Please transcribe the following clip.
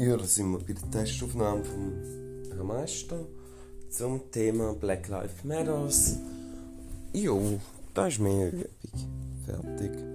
Ja, da sind wir bei der Testaufnahme vom Herrn Meister zum Thema Black Lives Matters. Jo, da ist mehr Übung. Fertig.